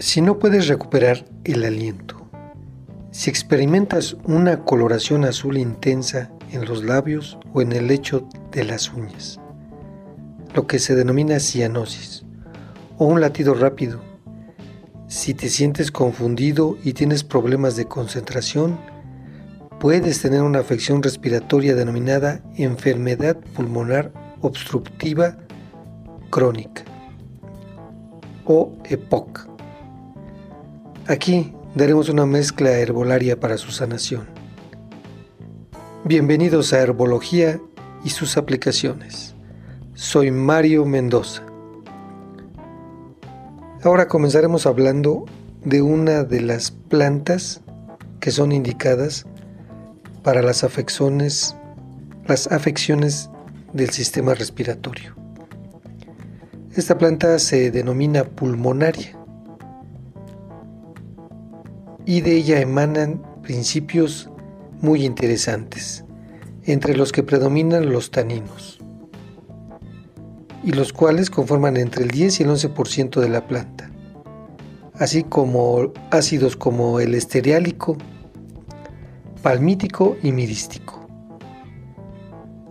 Si no puedes recuperar el aliento, si experimentas una coloración azul intensa en los labios o en el lecho de las uñas, lo que se denomina cianosis, o un latido rápido, si te sientes confundido y tienes problemas de concentración, puedes tener una afección respiratoria denominada enfermedad pulmonar obstructiva crónica o EPOC. Aquí daremos una mezcla herbolaria para su sanación. Bienvenidos a Herbología y sus aplicaciones. Soy Mario Mendoza. Ahora comenzaremos hablando de una de las plantas que son indicadas para las afecciones, las afecciones del sistema respiratorio. Esta planta se denomina pulmonaria y de ella emanan principios muy interesantes, entre los que predominan los taninos y los cuales conforman entre el 10 y el 11% de la planta, así como ácidos como el estereálico, palmítico y mirístico,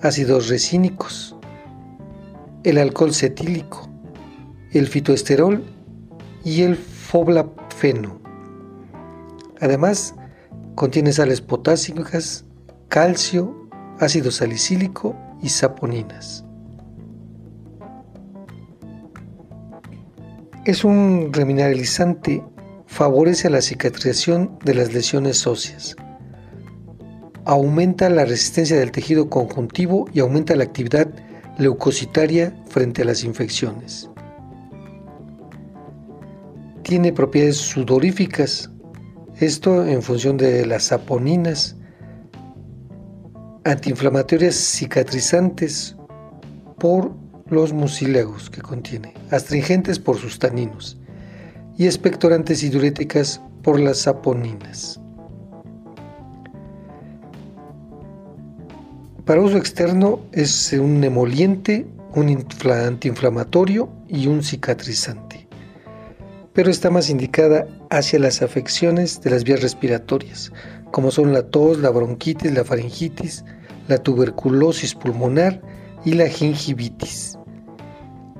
ácidos resínicos, el alcohol cetílico, el fitoesterol y el foblafeno. Además, contiene sales potásicas, calcio, ácido salicílico y saponinas. Es un remineralizante, favorece la cicatrización de las lesiones óseas, aumenta la resistencia del tejido conjuntivo y aumenta la actividad leucocitaria frente a las infecciones. Tiene propiedades sudoríficas, esto en función de las saponinas, antiinflamatorias cicatrizantes por los mucílagos que contiene, astringentes por sus taninos y expectorantes y diuréticas por las saponinas. Para uso externo es un emoliente, un antiinflamatorio y un cicatrizante, pero está más indicada hacia las afecciones de las vías respiratorias, como son la tos, la bronquitis, la faringitis, la tuberculosis pulmonar y la gingivitis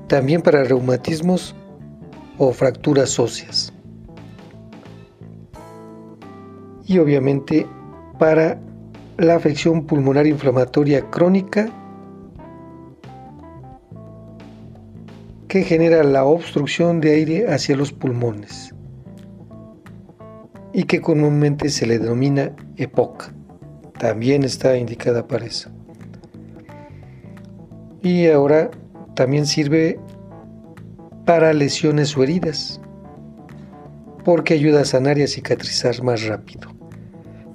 también para reumatismos o fracturas óseas. Y obviamente para la afección pulmonar inflamatoria crónica que genera la obstrucción de aire hacia los pulmones y que comúnmente se le denomina EPOC. También está indicada para eso. Y ahora también sirve para lesiones o heridas, porque ayuda a sanar y a cicatrizar más rápido.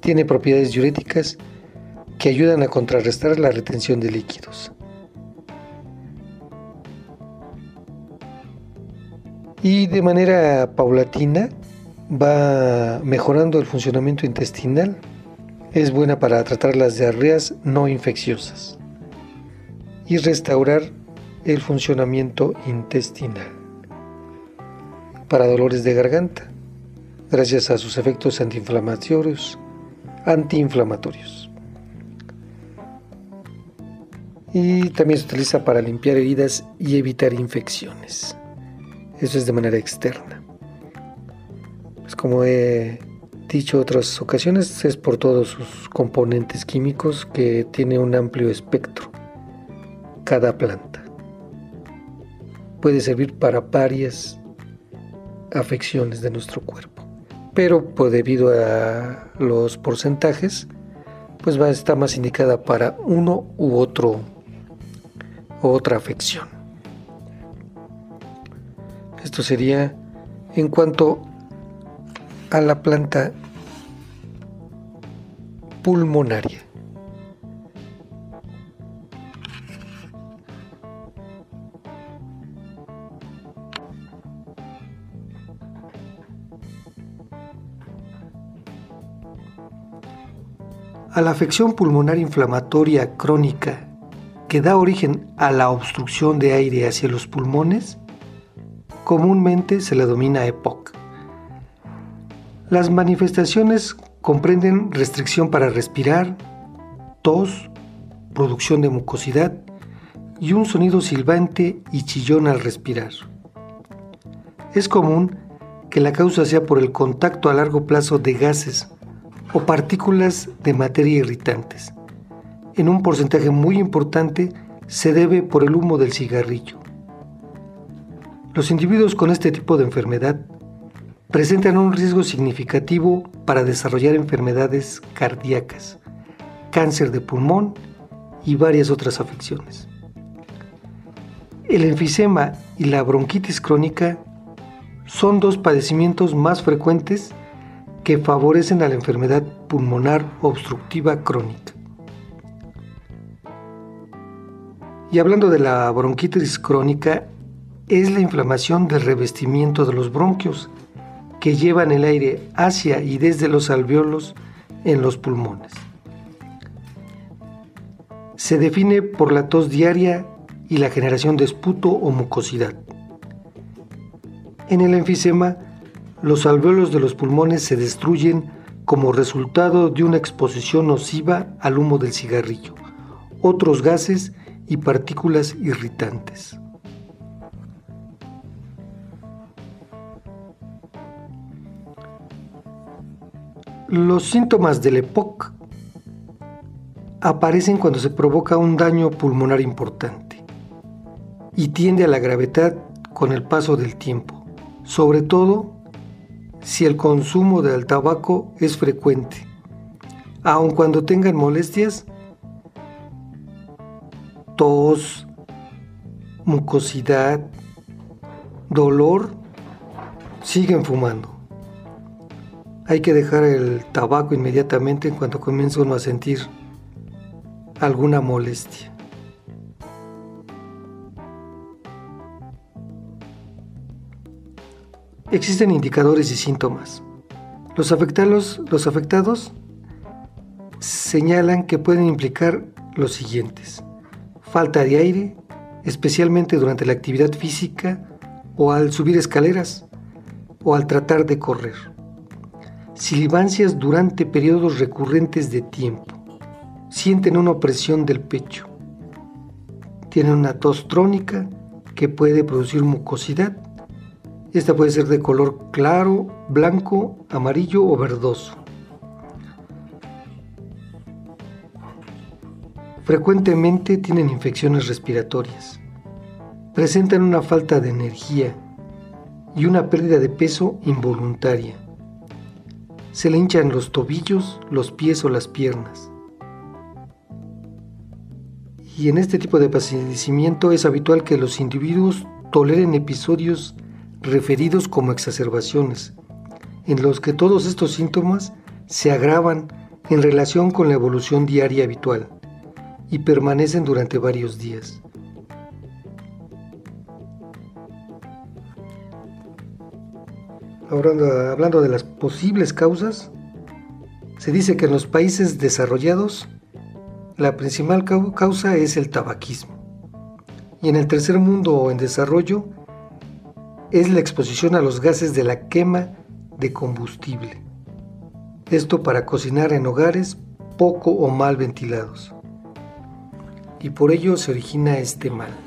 Tiene propiedades diuréticas que ayudan a contrarrestar la retención de líquidos. Y de manera paulatina va mejorando el funcionamiento intestinal. Es buena para tratar las diarreas no infecciosas y restaurar el funcionamiento intestinal. Para dolores de garganta, gracias a sus efectos antiinflamatorios, antiinflamatorios. Y también se utiliza para limpiar heridas y evitar infecciones. Eso es de manera externa. Pues como he dicho otras ocasiones, es por todos sus componentes químicos que tiene un amplio espectro cada planta puede servir para varias afecciones de nuestro cuerpo. Pero pues, debido a los porcentajes, pues va a estar más indicada para uno u otro otra afección. Esto sería en cuanto a la planta pulmonaria. a la afección pulmonar inflamatoria crónica que da origen a la obstrucción de aire hacia los pulmones, comúnmente se la domina EPOC, Las manifestaciones comprenden restricción para respirar, tos, producción de mucosidad y un sonido silbante y chillón al respirar. Es común que la causa sea por el contacto a largo plazo de gases o partículas de materia irritantes. En un porcentaje muy importante se debe por el humo del cigarrillo. Los individuos con este tipo de enfermedad presentan un riesgo significativo para desarrollar enfermedades cardíacas, cáncer de pulmón y varias otras afecciones. El enfisema y la bronquitis crónica son dos padecimientos más frecuentes que favorecen a la enfermedad pulmonar obstructiva crónica. Y hablando de la bronquitis crónica, es la inflamación del revestimiento de los bronquios que llevan el aire hacia y desde los alveolos en los pulmones. Se define por la tos diaria y la generación de esputo o mucosidad. En el enfisema, los alveolos de los pulmones se destruyen como resultado de una exposición nociva al humo del cigarrillo, otros gases y partículas irritantes. Los síntomas del EPOC aparecen cuando se provoca un daño pulmonar importante y tiende a la gravedad con el paso del tiempo, sobre todo si el consumo del tabaco es frecuente, aun cuando tengan molestias, tos, mucosidad, dolor, siguen fumando. Hay que dejar el tabaco inmediatamente en cuanto comienza uno a sentir alguna molestia. Existen indicadores y síntomas. Los afectados, los afectados señalan que pueden implicar los siguientes. Falta de aire, especialmente durante la actividad física o al subir escaleras o al tratar de correr silivancias durante periodos recurrentes de tiempo. Sienten una opresión del pecho. Tienen una tos trónica que puede producir mucosidad. Esta puede ser de color claro, blanco, amarillo o verdoso. Frecuentemente tienen infecciones respiratorias. Presentan una falta de energía y una pérdida de peso involuntaria se le hinchan los tobillos, los pies o las piernas. Y en este tipo de padecimiento es habitual que los individuos toleren episodios referidos como exacerbaciones, en los que todos estos síntomas se agravan en relación con la evolución diaria habitual y permanecen durante varios días. Hablando de las posibles causas, se dice que en los países desarrollados la principal causa es el tabaquismo. Y en el tercer mundo o en desarrollo es la exposición a los gases de la quema de combustible. Esto para cocinar en hogares poco o mal ventilados. Y por ello se origina este mal.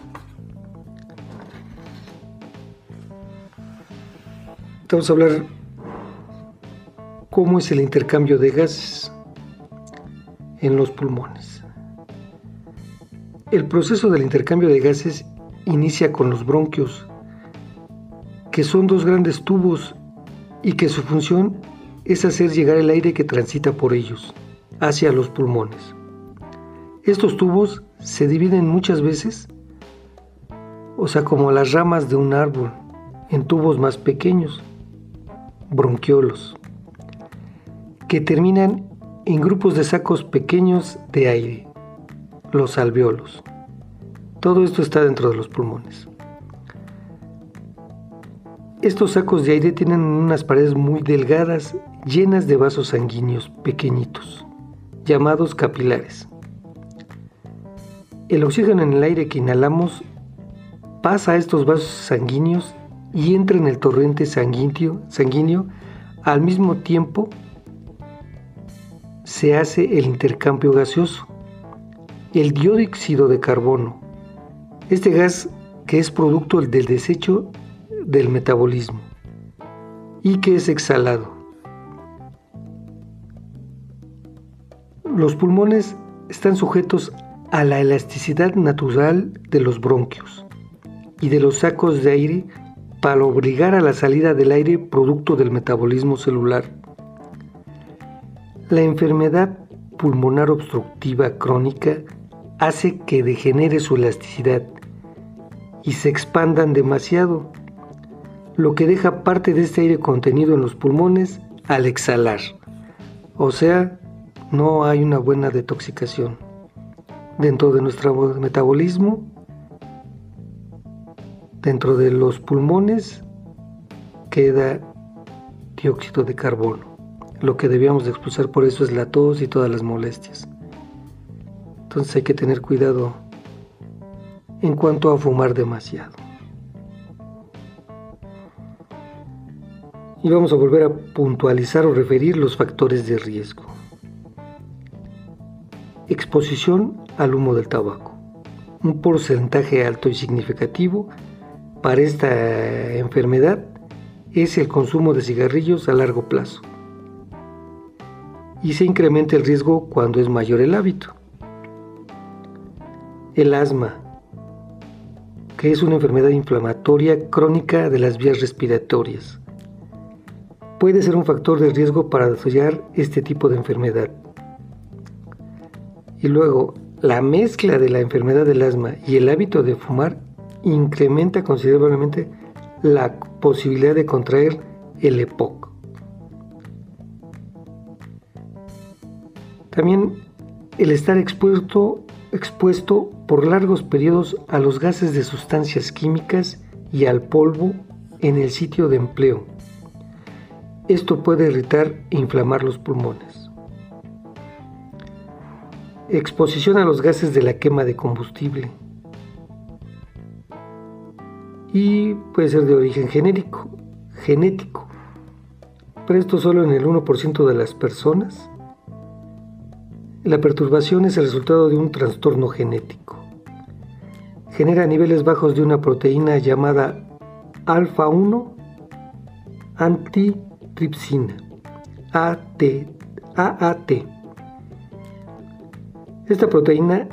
Vamos a hablar cómo es el intercambio de gases en los pulmones. El proceso del intercambio de gases inicia con los bronquios, que son dos grandes tubos y que su función es hacer llegar el aire que transita por ellos hacia los pulmones. Estos tubos se dividen muchas veces, o sea, como las ramas de un árbol, en tubos más pequeños bronquiolos, que terminan en grupos de sacos pequeños de aire, los alveolos. Todo esto está dentro de los pulmones. Estos sacos de aire tienen unas paredes muy delgadas, llenas de vasos sanguíneos pequeñitos, llamados capilares. El oxígeno en el aire que inhalamos pasa a estos vasos sanguíneos y entra en el torrente sanguíneo, sanguíneo al mismo tiempo se hace el intercambio gaseoso, el dióxido de carbono. Este gas que es producto del desecho del metabolismo y que es exhalado. Los pulmones están sujetos a la elasticidad natural de los bronquios y de los sacos de aire para obligar a la salida del aire producto del metabolismo celular. La enfermedad pulmonar obstructiva crónica hace que degenere su elasticidad y se expandan demasiado, lo que deja parte de este aire contenido en los pulmones al exhalar. O sea, no hay una buena detoxicación. Dentro de nuestro metabolismo, dentro de los pulmones, queda dióxido de carbono. Lo que debíamos de expulsar por eso es la tos y todas las molestias. Entonces hay que tener cuidado en cuanto a fumar demasiado. Y vamos a volver a puntualizar o referir los factores de riesgo. Exposición al humo del tabaco. Un porcentaje alto y significativo para esta enfermedad es el consumo de cigarrillos a largo plazo. Y se incrementa el riesgo cuando es mayor el hábito. El asma, que es una enfermedad inflamatoria crónica de las vías respiratorias. Puede ser un factor de riesgo para desarrollar este tipo de enfermedad. Y luego, la mezcla de la enfermedad del asma y el hábito de fumar incrementa considerablemente la posibilidad de contraer el EPOC. También el estar expuesto expuesto por largos periodos a los gases de sustancias químicas y al polvo en el sitio de empleo. Esto puede irritar e inflamar los pulmones. Exposición a los gases de la quema de combustible. Y puede ser de origen genérico, genético, pero esto solo en el 1% de las personas la perturbación es el resultado de un trastorno genético. Genera niveles bajos de una proteína llamada alfa-1 antitripsina, AAT. Esta proteína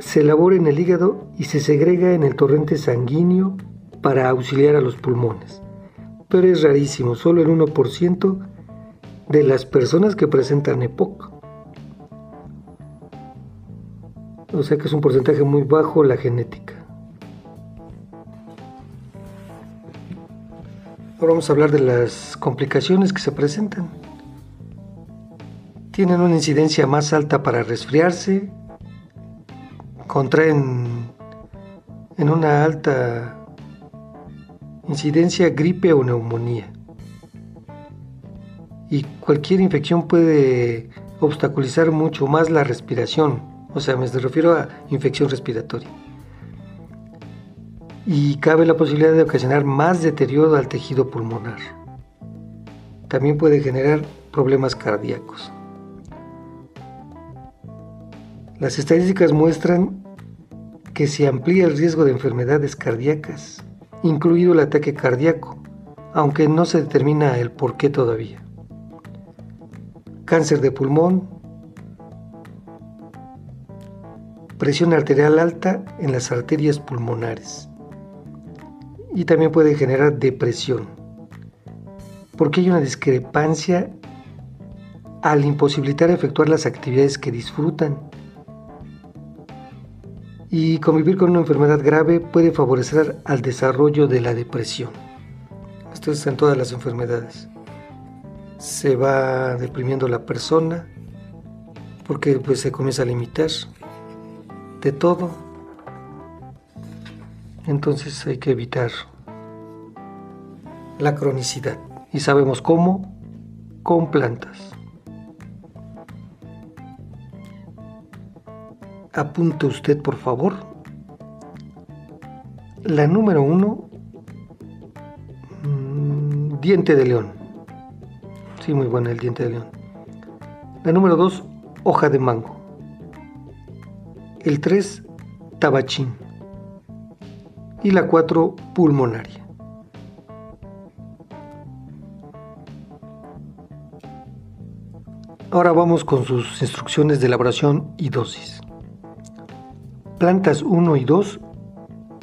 se elabora en el hígado y se segrega en el torrente sanguíneo para auxiliar a los pulmones. Pero es rarísimo, solo el 1% de las personas que presentan EPOC. O sea que es un porcentaje muy bajo la genética. Ahora vamos a hablar de las complicaciones que se presentan. Tienen una incidencia más alta para resfriarse, contraen en una alta incidencia gripe o neumonía. Y cualquier infección puede obstaculizar mucho más la respiración, o sea, me refiero a infección respiratoria. Y cabe la posibilidad de ocasionar más deterioro al tejido pulmonar. También puede generar problemas cardíacos. Las estadísticas muestran que se amplía el riesgo de enfermedades cardíacas, incluido el ataque cardíaco, aunque no se determina el por qué todavía. Cáncer de pulmón, presión arterial alta en las arterias pulmonares y también puede generar depresión porque hay una discrepancia al imposibilitar efectuar las actividades que disfrutan. Y convivir con una enfermedad grave puede favorecer al desarrollo de la depresión. Esto es en todas las enfermedades. Se va deprimiendo la persona porque pues, se comienza a limitar de todo. Entonces hay que evitar la cronicidad. Y sabemos cómo con plantas. Apunte usted, por favor. La número uno, mm, diente de león. Sí, muy buena el diente de león. La número 2, hoja de mango. El 3, tabachín. Y la 4, pulmonaria. Ahora vamos con sus instrucciones de elaboración y dosis. Plantas 1 y 2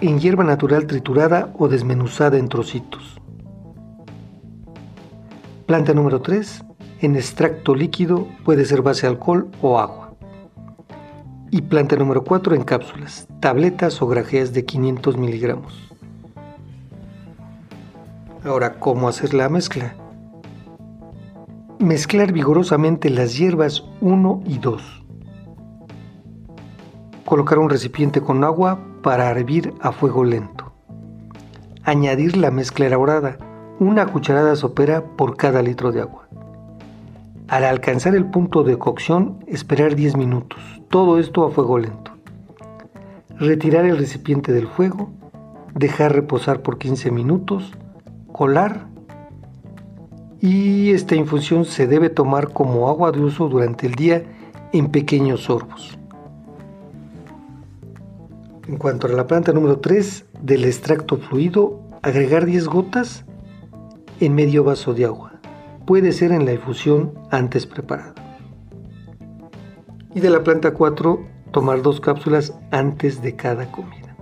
en hierba natural triturada o desmenuzada en trocitos. Planta número 3 en extracto líquido, puede ser base alcohol o agua. Y planta número 4 en cápsulas, tabletas o grajeas de 500 miligramos. Ahora, ¿cómo hacer la mezcla? Mezclar vigorosamente las hierbas 1 y 2. Colocar un recipiente con agua para hervir a fuego lento. Añadir la mezcla elaborada, una cucharada sopera por cada litro de agua. Al alcanzar el punto de cocción, esperar 10 minutos, todo esto a fuego lento. Retirar el recipiente del fuego, dejar reposar por 15 minutos, colar y esta infusión se debe tomar como agua de uso durante el día en pequeños sorbos. En cuanto a la planta número 3 del extracto fluido, agregar 10 gotas en medio vaso de agua puede ser en la infusión antes preparada. Y de la planta 4, tomar dos cápsulas antes de cada comida.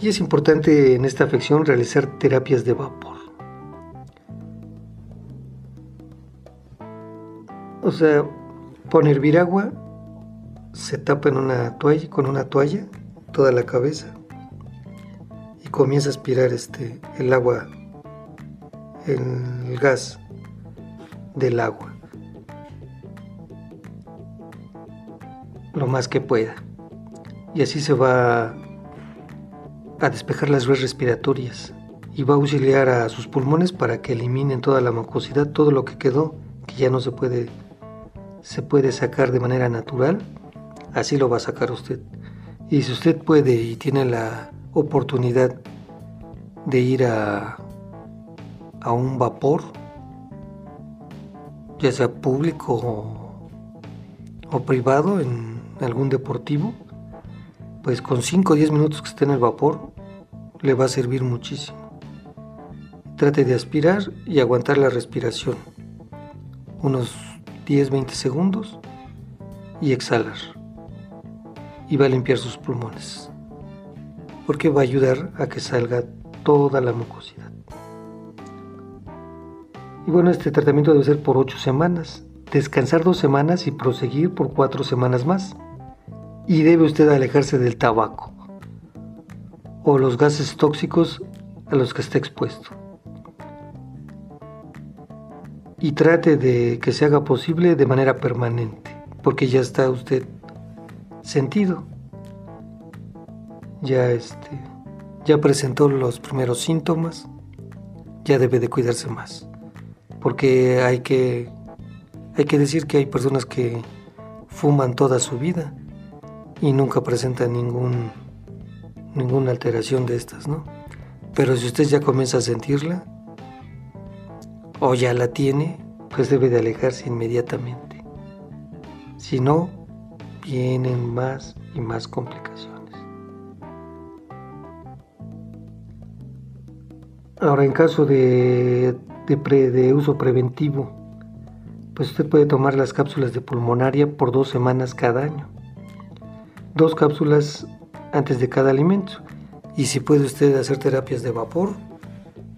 Y es importante en esta afección realizar terapias de vapor. O sea, poner hervir agua, se tapa en una toalla, con una toalla toda la cabeza comienza a aspirar este, el agua, el gas del agua, lo más que pueda. Y así se va a despejar las vías respiratorias y va a auxiliar a sus pulmones para que eliminen toda la mucosidad, todo lo que quedó, que ya no se puede, se puede sacar de manera natural, así lo va a sacar usted. Y si usted puede y tiene la oportunidad de ir a, a un vapor, ya sea público o, privado, en algún deportivo, pues con 5 o 10 minutos que esté en el vapor le va a servir muchísimo. Trate de aspirar y aguantar la respiración unos 10-20 segundos y exhalar. Y va a limpiar sus pulmones porque va a ayudar a que salga toda la mucosidad. Y bueno, este tratamiento debe ser por 8 semanas, descansar 2 semanas y proseguir por 4 semanas más. Y debe usted alejarse del tabaco o los gases tóxicos a los que está expuesto. Y trate de que se haga posible de manera permanente, porque ya está usted sentido ya este ya presentó los primeros síntomas, ya debe de cuidarse más. Porque hay que hay que decir que hay personas que fuman toda su vida y nunca presentan ningún ninguna alteración de estas, ¿no? Pero si usted ya comienza a sentirla o ya la tiene, pues debe de alejarse inmediatamente. Si no, vienen más y más complicaciones. Ahora, en caso de, de, uso preventivo, pues usted puede tomar las cápsulas de pulmonaria por dos semanas cada año. Dos cápsulas antes de cada alimento. Y si puede usted hacer terapias de vapor,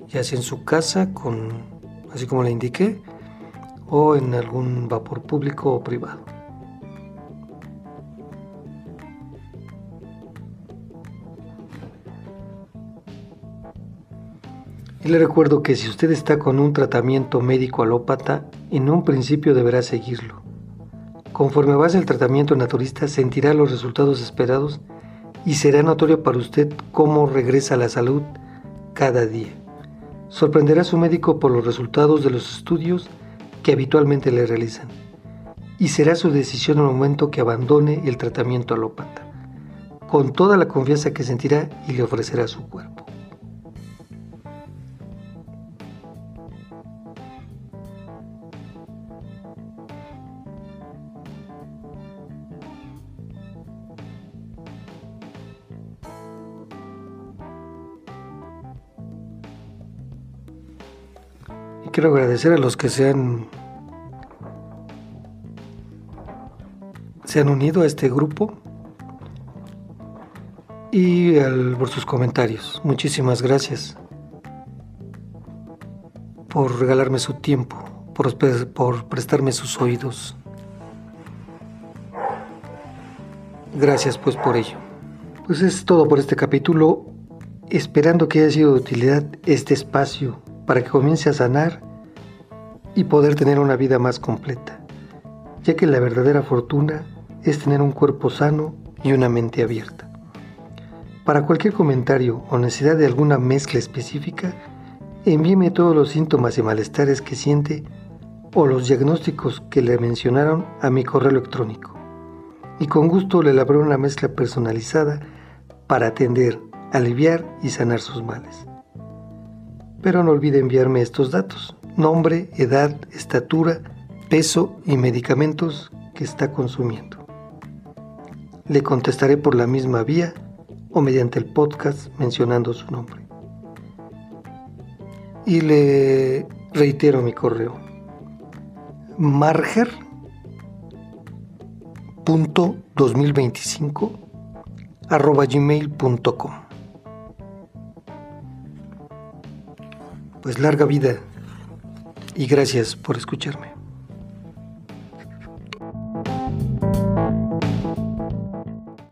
ya sea en su casa, con, así como le indiqué, o en algún vapor público o privado. Y le recuerdo que si usted está con un tratamiento médico alópata, en un principio deberá seguirlo. Conforme avance el tratamiento naturista, sentirá los resultados esperados y será notorio para usted cómo regresa la salud cada día. Sorprenderá a su médico por los resultados de los estudios que habitualmente le realizan y será su decisión el momento que abandone el tratamiento alópata. con toda la confianza que sentirá y le ofrecerá su cuerpo. Quiero agradecer a los que se han se han unido a este grupo y por sus comentarios. Muchísimas gracias por regalarme su tiempo, por, por prestarme sus oídos. Gracias pues por ello. Pues es todo por este capítulo, esperando que haya sido de utilidad este espacio para que comience a sanar y poder tener una vida más completa, ya que la verdadera fortuna es tener un cuerpo sano y una mente abierta. Para cualquier comentario o necesidad de alguna mezcla específica, envíeme todos los síntomas y malestares que siente o los diagnósticos que le mencionaron a mi correo electrónico. Y con gusto le elaboré una mezcla personalizada para atender, aliviar y sanar sus males. Pero no olvide enviarme estos datos, nombre, edad, estatura, peso y medicamentos que está consumiendo. Le contestaré por la misma vía o mediante el podcast mencionando su nombre. Y le reitero mi correo. marger.2025 arroba gmail.com Pues larga vida y gracias por escucharme.